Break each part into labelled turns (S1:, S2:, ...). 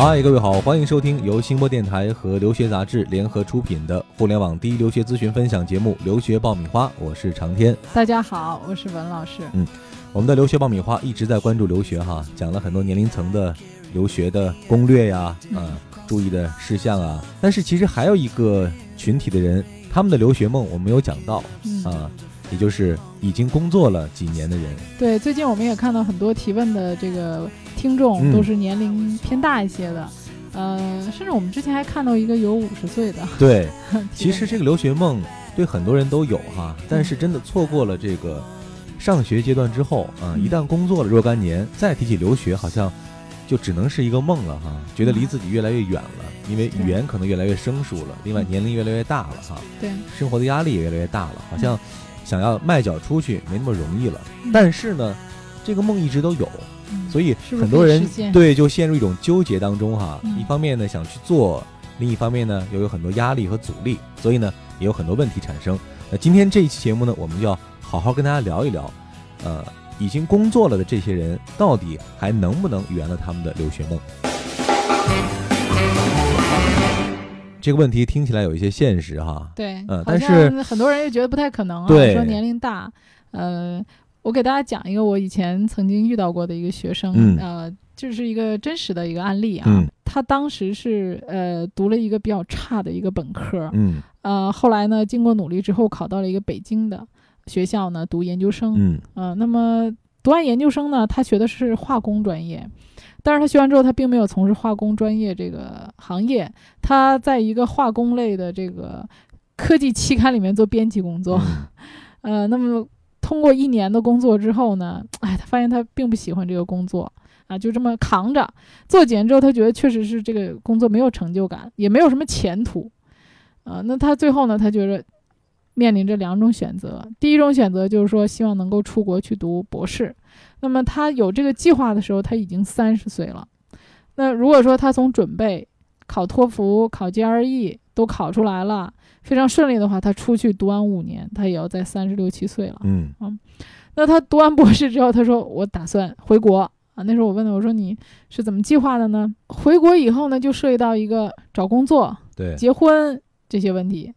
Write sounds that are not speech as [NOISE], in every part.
S1: 嗨，各位好，欢迎收听由新播电台和留学杂志联合出品的互联网第一留学咨询分享节目《留学爆米花》，我是长天。
S2: 大家好，我是文老师。
S1: 嗯，我们的留学爆米花一直在关注留学哈，讲了很多年龄层的留学的攻略呀，啊，注意的事项啊。但是其实还有一个群体的人，他们的留学梦我没有讲到啊，也就是已经工作了几年的人。
S2: 对，最近我们也看到很多提问的这个。听众都是年龄偏大一些的，呃，甚至我们之前还看到一个有五十岁的。
S1: 对，[LAUGHS] 其实这个留学梦对很多人都有哈，但是真的错过了这个上学阶段之后啊，一旦工作了若干年，再提起留学，好像就只能是一个梦了哈，觉得离自己越来越远了，因为语言可能越来越生疏了，另外年龄越来越大了哈，
S2: 对，
S1: 生活的压力也越来越大了，好像想要迈脚出去没那么容易了。但是呢，这个梦一直都有。所以很多人对就陷入一种纠结当中哈，一方面呢想去做，另一方面呢又有很多压力和阻力，所以呢也有很多问题产生。那今天这一期节目呢，我们就要好好跟大家聊一聊，呃，已经工作了的这些人到底还能不能圆了他们的留学梦？这个问题听起来有一些现实哈。
S2: 对，
S1: 嗯，但是
S2: 很多人又觉得不太可能啊，说年龄大，呃。我给大家讲一个我以前曾经遇到过的一个学生，呃，就是一个真实的一个案例啊。他当时是呃读了一个比较差的一个本科，
S1: 嗯，
S2: 呃，后来呢经过努力之后考到了一个北京的学校呢读研究生，
S1: 嗯，
S2: 呃，那么读完研究生呢，他学的是化工专业，但是他学完之后他并没有从事化工专业这个行业，他在一个化工类的这个科技期刊里面做编辑工作，[LAUGHS] 呃，那么。通过一年的工作之后呢，哎，他发现他并不喜欢这个工作啊，就这么扛着。做几年之后，他觉得确实是这个工作没有成就感，也没有什么前途，啊，那他最后呢，他觉得面临着两种选择，第一种选择就是说希望能够出国去读博士，那么他有这个计划的时候，他已经三十岁了，那如果说他从准备考托福、考 GRE 都考出来了。非常顺利的话，他出去读完五年，他也要在三十六七岁了。
S1: 嗯
S2: 那他读完博士之后，他说我打算回国啊。那时候我问他，我说你是怎么计划的呢？回国以后呢，就涉及到一个找工作、
S1: 对
S2: 结婚这些问题。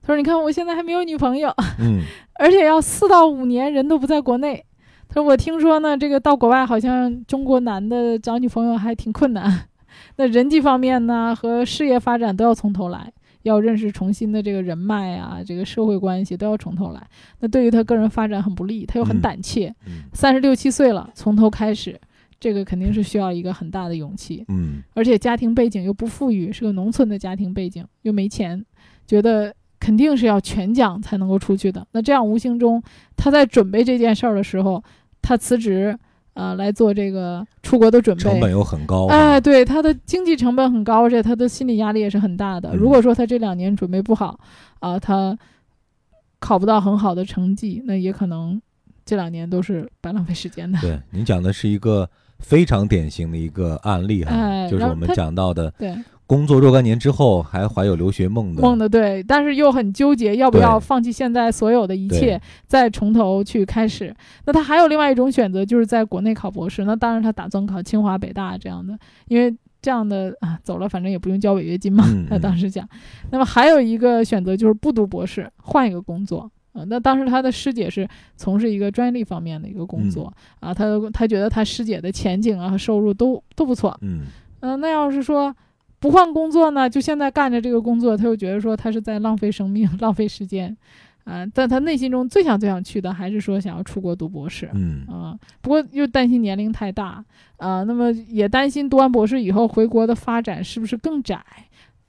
S2: 他说你看我现在还没有女朋友，
S1: 嗯，[LAUGHS]
S2: 而且要四到五年人都不在国内。他说我听说呢，这个到国外好像中国男的找女朋友还挺困难，[LAUGHS] 那人际方面呢和事业发展都要从头来。要认识重新的这个人脉啊，这个社会关系都要从头来。那对于他个人发展很不利，他又很胆怯。三十六七岁了，从头开始，这个肯定是需要一个很大的勇气。
S1: 嗯，
S2: 而且家庭背景又不富裕，是个农村的家庭背景，又没钱，觉得肯定是要全奖才能够出去的。那这样无形中，他在准备这件事儿的时候，他辞职。啊，来做这个出国的准备，
S1: 成本又很高。
S2: 哎，对，他的经济成本很高，而且他的心理压力也是很大的。如果说他这两年准备不好，啊，他考不到很好的成绩，那也可能这两年都是白浪费时间的。
S1: 对，您讲的是一个非常典型的一个案例哈，就是我们讲到的。
S2: 对。
S1: 工作若干年之后，还怀有留学梦的
S2: 梦的对，但是又很纠结，要不要放弃现在所有的一切，再从头去开始？那他还有另外一种选择，就是在国内考博士。那当然，他打算考清华、北大这样的，因为这样的啊，走了反正也不用交违约金嘛。他当时讲。那么还有一个选择就是不读博士，换一个工作啊。那当时他的师姐是从事一个专利方面的一个工作啊，他他觉得他师姐的前景啊和收入都都不错。
S1: 嗯
S2: 嗯，那要是说。不换工作呢，就现在干着这个工作，他又觉得说他是在浪费生命、浪费时间，啊，但他内心中最想最想去的还是说想要出国读博士，
S1: 嗯。
S2: 啊，不过又担心年龄太大，啊，那么也担心读完博士以后回国的发展是不是更窄，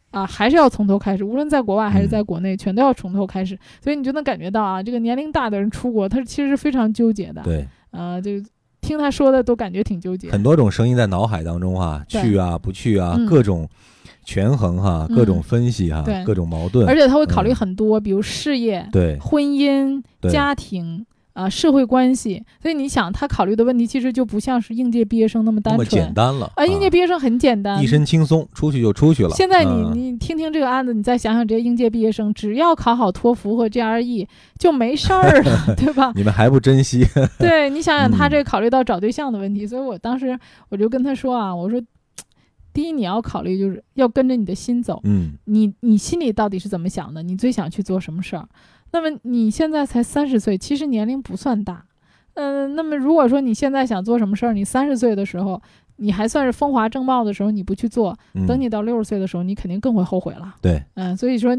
S2: 啊，还是要从头开始，无论在国外还是在国内，全都要从头开始，所以你就能感觉到啊，这个年龄大的人出国，他其实是非常纠结的，
S1: 对，
S2: 啊，就。听他说的都感觉挺纠结，
S1: 很多种声音在脑海当中哈，去啊不去啊，各种权衡哈，各种分析哈，各种矛盾，
S2: 而且他会考虑很多，比如事业、
S1: 对。
S2: 婚姻、家庭。啊，社会关系，所以你想，他考虑的问题其实就不像是应届毕业生那么单纯，
S1: 简单了
S2: 啊！应届毕业生很简单，
S1: 一身轻松，出去就出去了。
S2: 现在你你听听这个案子，你再想想这些应届毕业生，只要考好托福和 GRE 就没事儿了，[LAUGHS] 对吧？
S1: 你们还不珍惜？[LAUGHS]
S2: 对你想想，他这考虑到找对象的问题，所以我当时我就跟他说啊，我说第一你要考虑就是要跟着你的心走，
S1: 嗯，
S2: 你你心里到底是怎么想的？你最想去做什么事儿？那么你现在才三十岁，其实年龄不算大，嗯，那么如果说你现在想做什么事儿，你三十岁的时候。你还算是风华正茂的时候，你不去做，等你到六十岁的时候，你肯定更会后悔了。
S1: 对，
S2: 嗯，所以说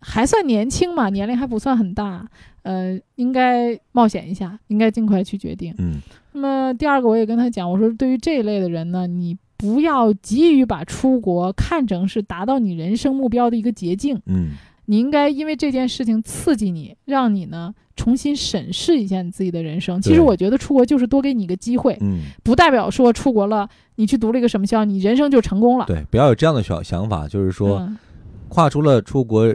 S2: 还算年轻嘛，年龄还不算很大，呃，应该冒险一下，应该尽快去决定。
S1: 嗯，
S2: 那么第二个，我也跟他讲，我说对于这一类的人呢，你不要急于把出国看成是达到你人生目标的一个捷径。
S1: 嗯，
S2: 你应该因为这件事情刺激你，让你呢。重新审视一下你自己的人生。其实我觉得出国就是多给你一个机会，
S1: 嗯，
S2: 不代表说出国了，你去读了一个什么学校，你人生就成功了。
S1: 对，不要有这样的小想法，就是说，跨出了出国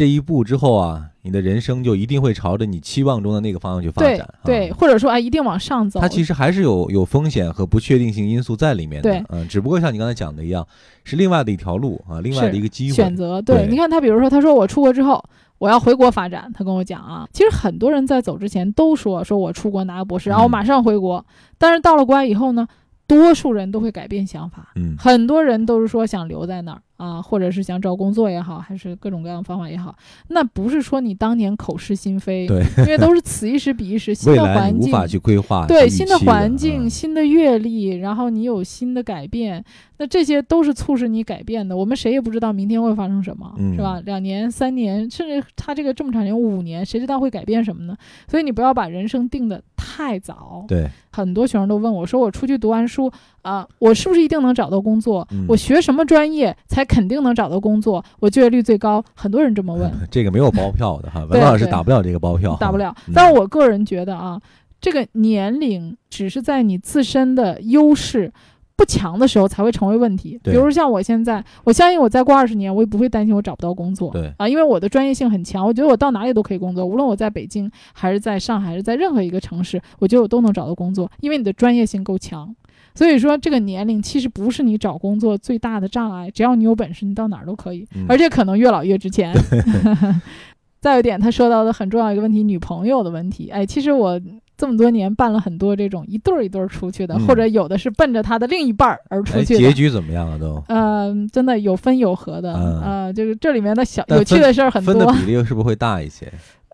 S1: 这一步之后啊，你的人生就一定会朝着你期望中的那个方向去发展。
S2: 对，或者说啊，一定往上走。
S1: 它其实还是有有风险和不确定性因素在里面
S2: 的。对，
S1: 嗯，只不过像你刚才讲的一样，是另外的一条路啊，另外的一个机会
S2: 选择。
S1: 对，
S2: 你看他，比如说他说我出国之后。我要回国发展，他跟我讲啊，其实很多人在走之前都说，说我出国拿个博士，然后我马上回国。但是到了国外以后呢，多数人都会改变想法，
S1: 嗯，
S2: 很多人都是说想留在那儿。啊，或者是想找工作也好，还是各种各样的方法也好，那不是说你当年口是心非，
S1: 对，
S2: 因为都是此一时彼一时，[LAUGHS] 新的环境
S1: 无法去规划，
S2: 对，新的环境、新的阅历，然后你有新的改变，那这些都是促使你改变的。我们谁也不知道明天会发生什么，是吧？两年、三年，甚至他这个这么长年五年，谁知道会改变什么呢？所以你不要把人生定的太早。
S1: 对，
S2: 很多学生都问我说：“我出去读完书啊，我是不是一定能找到工作？我学什么专业才？”肯定能找到工作，我就业率最高。很多人这么问，[LAUGHS]
S1: 这个没有包票的哈，[LAUGHS] 文老师打不了这个包票，
S2: 打不了。但是我个人觉得啊，这个年龄只是在你自身的优势不强的时候才会成为问题。比如像我现在，我相信我再过二十年，我也不会担心我找不到工作。
S1: 对
S2: 啊，因为我的专业性很强，我觉得我到哪里都可以工作，无论我在北京还是在上海，还是在任何一个城市，我觉得我都能找到工作，因为你的专业性够强。所以说，这个年龄其实不是你找工作最大的障碍，只要你有本事，你到哪儿都可以，而且可能越老越值钱。[LAUGHS] [LAUGHS] 再有一点，他说到的很重要一个问题，女朋友的问题。哎，其实我这么多年办了很多这种一对儿一对儿出去的，或者有的是奔着他的另一半儿而出去的。
S1: 结局怎么样啊？都？
S2: 嗯，真的有分有合的。呃，就是这里面的小有趣的事儿很多。
S1: 分的比例是不是会大一些？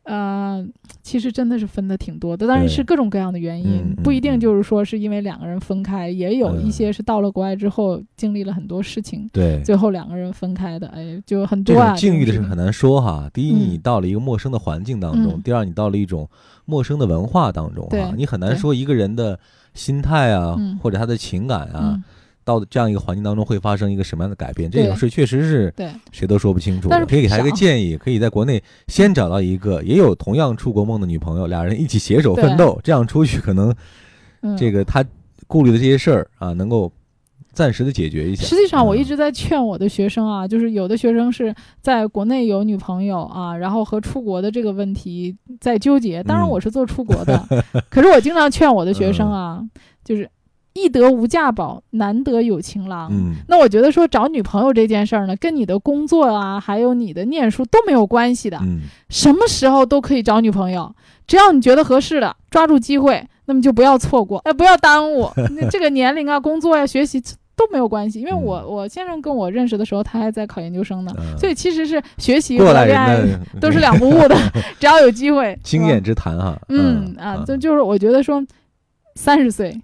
S2: 呃，其实真的是分的挺多的，但是是各种各样的原因，不一定就是说是因为两个人分开，也有一些是到了国外之后经历了很多事情，
S1: 对，
S2: 最后两个人分开的，哎，就很多啊。
S1: 境遇的事很难说哈。第一，你到了一个陌生的环境当中；第二，你到了一种陌生的文化当中哈，你很难说一个人的心态啊，或者他的情感啊。到这样一个环境当中会发生一个什么样的改变？这种事确实是
S2: 对
S1: 谁都说不清楚。
S2: 但是
S1: 可以给他一个建议，可以在国内先找到一个也有同样出国梦的女朋友，俩人一起携手奋斗，这样出去可能这个他顾虑的这些事儿啊，能够暂时的解决一下。
S2: 实际上，我一直在劝我的学生啊，就是有的学生是在国内有女朋友啊，然后和出国的这个问题在纠结。当然，我是做出国的，可是我经常劝我的学生啊，就是。易得无价宝，难得有情郎。
S1: 嗯，
S2: 那我觉得说找女朋友这件事儿呢，跟你的工作啊，还有你的念书都没有关系的。
S1: 嗯，
S2: 什么时候都可以找女朋友，只要你觉得合适的，抓住机会，那么就不要错过，哎，不要耽误。[LAUGHS] 那这个年龄啊，工作呀，学习都没有关系。因为我我先生跟我认识的时候，他还在考研究生呢，所以其实是学习和恋爱都是两不误的。[LAUGHS] 只要有机会，[LAUGHS]
S1: 经验之谈哈。
S2: 嗯啊，就就是我觉得说，三十岁。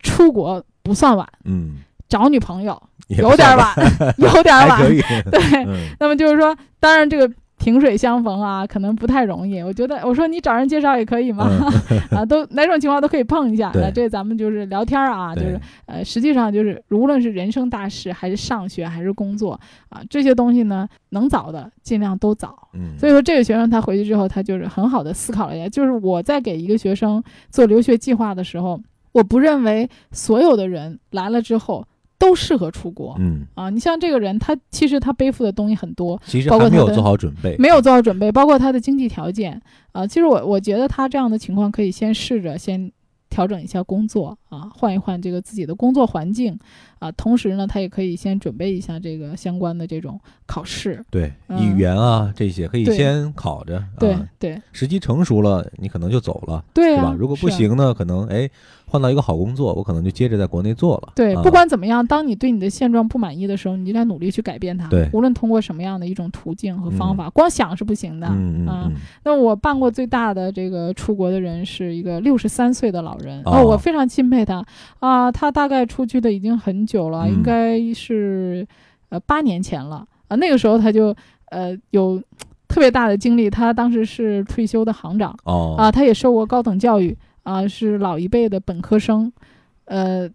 S2: 出国不算晚，
S1: 嗯，
S2: 找女朋友有点晚，有点晚，[LAUGHS] 对。那么就是说，当然这个萍水相逢啊，可能不太容易。我觉得，我说你找人介绍也可以嘛，[LAUGHS] 啊，都哪种情况都可以碰一下。那这咱们就是聊天啊，就是呃，实际上就是无论是人生大事，还是上学，还是工作啊，这些东西呢，能早的尽量都早。
S1: 嗯，
S2: 所以说这个学生他回去之后，他就是很好的思考了一下，就是我在给一个学生做留学计划的时候。我不认为所有的人来了之后都适合出国。
S1: 嗯
S2: 啊，你像这个人，他其实他背负的东西很多，
S1: 其实
S2: 包括
S1: 没有做好准备，
S2: 没有做好准备，包括他的经济条件啊。其实我我觉得他这样的情况可以先试着先。调整一下工作啊，换一换这个自己的工作环境啊，同时呢，他也可以先准备一下这个相关的这种考试。
S1: 对，语言啊这些可以先考着。
S2: 对对，
S1: 时机成熟了，你可能就走了，
S2: 对
S1: 是吧？如果不行呢，可能哎，换到一个好工作，我可能就接着在国内做了。
S2: 对，不管怎么样，当你对你的现状不满意的时候，你就在努力去改变它。
S1: 对，
S2: 无论通过什么样的一种途径和方法，光想是不行的。
S1: 嗯嗯嗯。
S2: 那我办过最大的这个出国的人是一个六十三岁的老人，哦，我非常钦佩他啊，他大概出去的已经很久了，应该是呃八年前了啊，那个时候他就呃有。特别大的经历，他当时是退休的行长
S1: 哦
S2: 啊，他也受过高等教育啊，是老一辈的本科生，呃，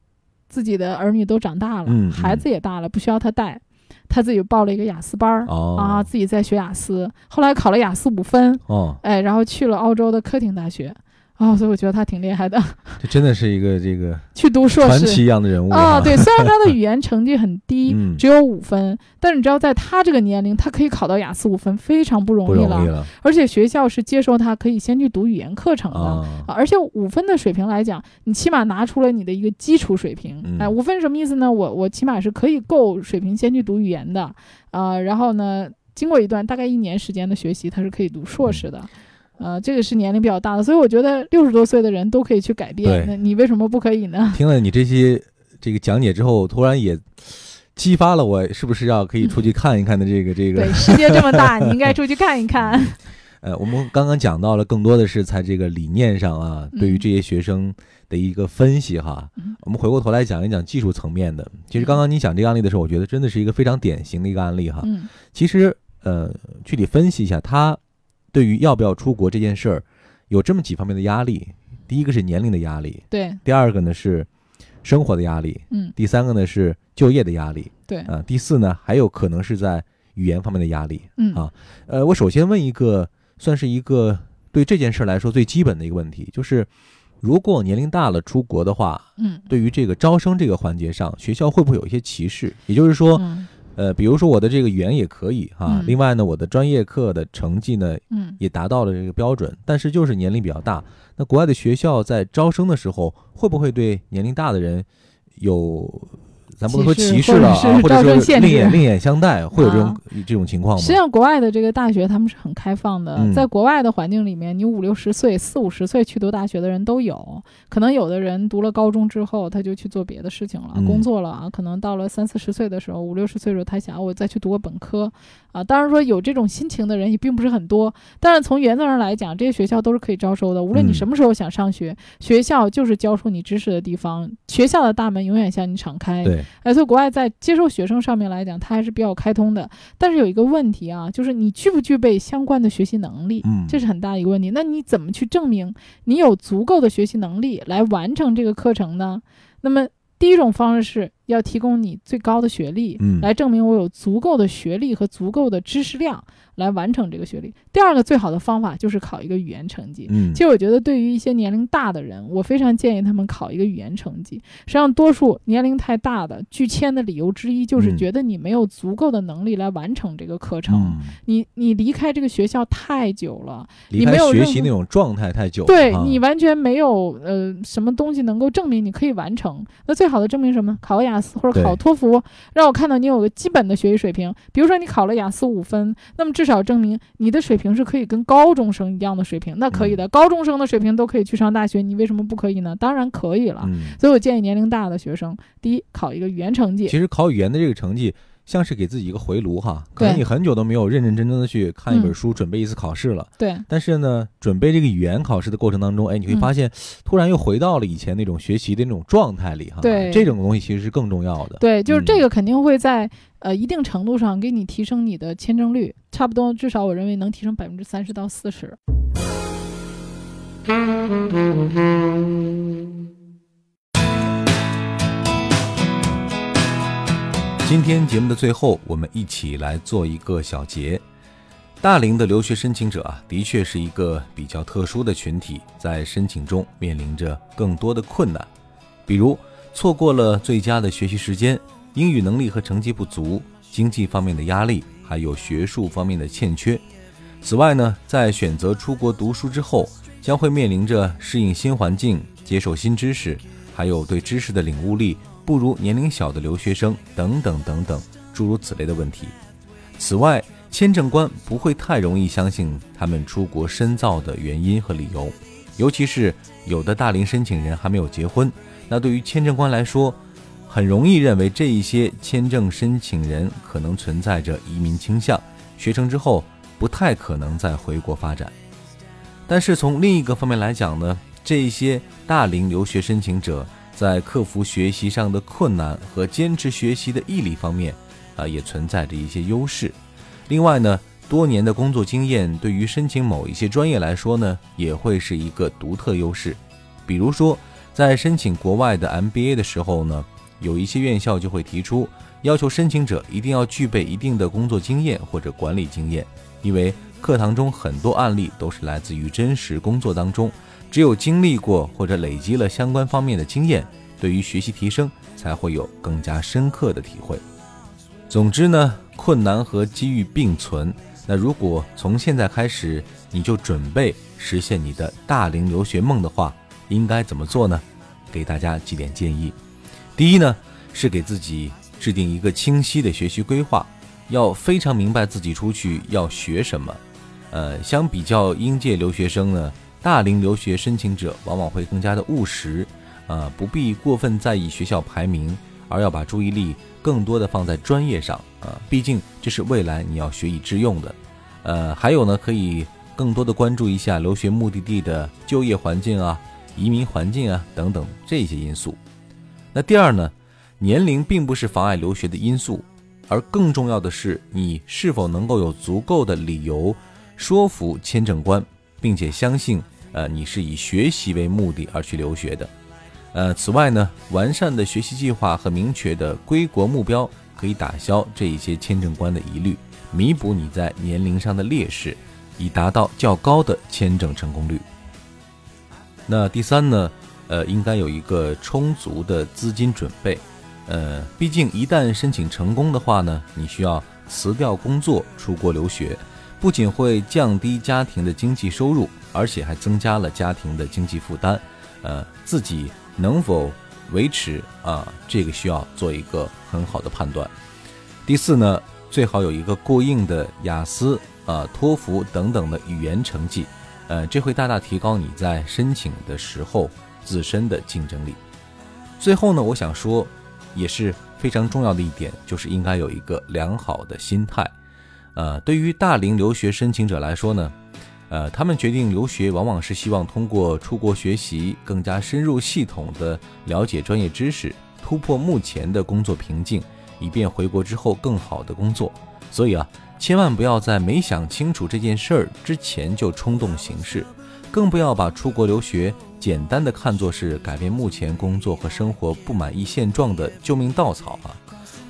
S2: 自己的儿女都长大了，孩子也大了，不需要他带，他自己报了一个雅思班儿啊，自己在学雅思，后来考了雅思五分
S1: 哦，
S2: 哎，然后去了澳洲的科廷大学。哦，所以我觉得他挺厉害的。[LAUGHS]
S1: 这真的是一个这个
S2: 去读硕
S1: 士传奇一样的人物
S2: 啊！对，虽然他的语言成绩很低，只有五分，但是你知道，在他这个年龄，他可以考到雅思五分，非常不容易
S1: 了。
S2: 而且学校是接受他可以先去读语言课程的
S1: 啊。
S2: 而且五分的水平来讲，你起码拿出了你的一个基础水平。哎，五分什么意思呢？我我起码是可以够水平先去读语言的啊。然后呢，经过一段大概一年时间的学习，他是可以读硕士的。呃，这个是年龄比较大的，所以我觉得六十多岁的人都可以去改变。那你为什么不可以呢？
S1: 听了你这些这个讲解之后，突然也激发了我，是不是要可以出去看一看的这个这个？
S2: 对，世界这么大，你应该 [LAUGHS] 出去看一看。
S1: 呃，我们刚刚讲到了，更多的是在这个理念上啊，对于这些学生的一个分析哈。我们回过头来讲一讲技术层面的。其实刚刚你讲这个案例的时候，我觉得真的是一个非常典型的一个案例哈。
S2: 嗯。
S1: 其实呃，具体分析一下他。对于要不要出国这件事儿，有这么几方面的压力。第一个是年龄的压力，
S2: 对；
S1: 第二个呢是生活的压力，
S2: 嗯；
S1: 第三个呢是就业的压力，
S2: 对；
S1: 啊，第四呢还有可能是在语言方面的压力，
S2: 嗯
S1: 啊。呃，我首先问一个，算是一个对这件事来说最基本的一个问题，就是如果年龄大了出国的话，
S2: 嗯，
S1: 对于这个招生这个环节上，学校会不会有一些歧视？也就是说。呃，比如说我的这个语言也可以哈，另外呢，我的专业课的成绩呢，
S2: 嗯，
S1: 也达到了这个标准，但是就是年龄比较大。那国外的学校在招生的时候，会不会对年龄大的人有？咱不能说歧视了啊，或者说另眼另眼相待，会有这种这种情况吗？
S2: 实际上，国外的这个大学他们是很开放的，在国外的环境里面，你五六十岁、四五十岁去读大学的人都有，可能有的人读了高中之后，他就去做别的事情了，工作了啊。可能到了三四十岁的时候，五六十岁的时候，他想我再去读个本科啊。当然说有这种心情的人也并不是很多，但是从原则上来讲，这些学校都是可以招收的。无论你什么时候想上学，学校就是教授你知识的地方，学校的大门永远向你敞开。
S1: 对，
S2: 哎，所以国外在接受学生上面来讲，它还是比较开通的。但是有一个问题啊，就是你具不具备相关的学习能力，
S1: 嗯，
S2: 这是很大的一个问题。那你怎么去证明你有足够的学习能力来完成这个课程呢？那么第一种方式是要提供你最高的学历，
S1: 嗯，
S2: 来证明我有足够的学历和足够的知识量。来完成这个学历。第二个最好的方法就是考一个语言成绩。
S1: 嗯，
S2: 其实我觉得对于一些年龄大的人，我非常建议他们考一个语言成绩。实际上，多数年龄太大的拒签的理由之一就是觉得你没有足够的能力来完成这个课程。你你离开这个学校太久了，你没有
S1: 学习那种状态太久，
S2: 对你完全没有呃什么东西能够证明你可以完成。那最好的证明什么？考个雅思或者考托福，让我看到你有个基本的学习水平。比如说你考了雅思五分，那么至少证明你的水平是可以跟高中生一样的水平，那可以的。高中生的水平都可以去上大学，你为什么不可以呢？当然可以了。所以我建议年龄大的学生，第一考一个语言成绩。
S1: 其实考语言的这个成绩。像是给自己一个回炉哈，可能你很久都没有认认真真的去看一本书，准备一次考试了。
S2: 对。
S1: 但是呢，准备这个语言考试的过程当中，哎，你会发现，突然又回到了以前那种学习的那种状态里哈。
S2: 对。
S1: 这种东西其实是更重要的。
S2: 对，就是这个肯定会在呃一定程度上给你提升你的签证率，差不多至少我认为能提升百分之三十到四十。
S1: 今天节目的最后，我们一起来做一个小结。大龄的留学申请者啊，的确是一个比较特殊的群体，在申请中面临着更多的困难，比如错过了最佳的学习时间、英语能力和成绩不足、经济方面的压力，还有学术方面的欠缺。此外呢，在选择出国读书之后，将会面临着适应新环境、接受新知识，还有对知识的领悟力。不如年龄小的留学生等等等等诸如此类的问题。此外，签证官不会太容易相信他们出国深造的原因和理由，尤其是有的大龄申请人还没有结婚，那对于签证官来说，很容易认为这一些签证申请人可能存在着移民倾向，学成之后不太可能再回国发展。但是从另一个方面来讲呢，这些大龄留学申请者在克服学习上的困难和坚持学习的毅力方面，啊，也存在着一些优势。另外呢。多年的工作经验对于申请某一些专业来说呢，也会是一个独特优势。比如说，在申请国外的 MBA 的时候呢，有一些院校就会提出要求申请者一定要具备一定的工作经验或者管理经验，因为课堂中很多案例都是来自于真实工作当中，只有经历过或者累积了相关方面的经验，对于学习提升才会有更加深刻的体会。总之呢，困难和机遇并存。那如果从现在开始你就准备实现你的大龄留学梦的话，应该怎么做呢？给大家几点建议。第一呢，是给自己制定一个清晰的学习规划，要非常明白自己出去要学什么。呃，相比较应届留学生呢，大龄留学申请者往往会更加的务实，呃，不必过分在意学校排名，而要把注意力更多的放在专业上。啊，毕竟这是未来你要学以致用的，呃，还有呢，可以更多的关注一下留学目的地的就业环境啊、移民环境啊等等这些因素。那第二呢，年龄并不是妨碍留学的因素，而更重要的是你是否能够有足够的理由说服签证官，并且相信，呃，你是以学习为目的而去留学的。呃，此外呢，完善的学习计划和明确的归国目标。可以打消这一些签证官的疑虑，弥补你在年龄上的劣势，以达到较高的签证成功率。那第三呢？呃，应该有一个充足的资金准备。呃，毕竟一旦申请成功的话呢，你需要辞掉工作出国留学，不仅会降低家庭的经济收入，而且还增加了家庭的经济负担。呃，自己能否？维持啊，这个需要做一个很好的判断。第四呢，最好有一个过硬的雅思啊、托福等等的语言成绩，呃，这会大大提高你在申请的时候自身的竞争力。最后呢，我想说，也是非常重要的一点，就是应该有一个良好的心态。呃，对于大龄留学申请者来说呢。呃，他们决定留学，往往是希望通过出国学习，更加深入系统的了解专业知识，突破目前的工作瓶颈，以便回国之后更好的工作。所以啊，千万不要在没想清楚这件事儿之前就冲动行事，更不要把出国留学简单的看作是改变目前工作和生活不满意现状的救命稻草啊！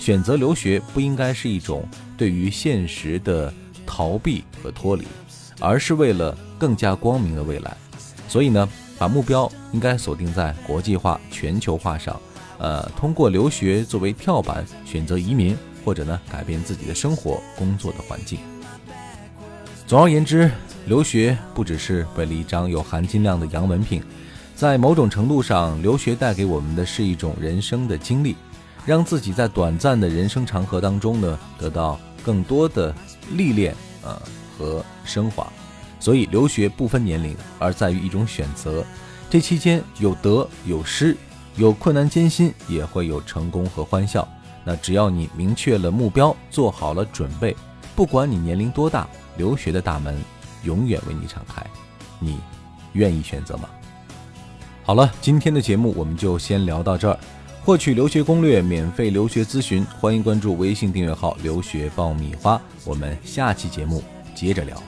S1: 选择留学不应该是一种对于现实的逃避和脱离。而是为了更加光明的未来，所以呢，把目标应该锁定在国际化、全球化上，呃，通过留学作为跳板，选择移民，或者呢，改变自己的生活、工作的环境。总而言之，留学不只是为了一张有含金量的洋文凭，在某种程度上，留学带给我们的是一种人生的经历，让自己在短暂的人生长河当中呢，得到更多的历练，呃。和升华，所以留学不分年龄，而在于一种选择。这期间有得有失，有困难艰辛，也会有成功和欢笑。那只要你明确了目标，做好了准备，不管你年龄多大，留学的大门永远为你敞开。你愿意选择吗？好了，今天的节目我们就先聊到这儿。获取留学攻略免费留学咨询欢迎关注微信订阅号留学爆米花我们下期节目接着聊。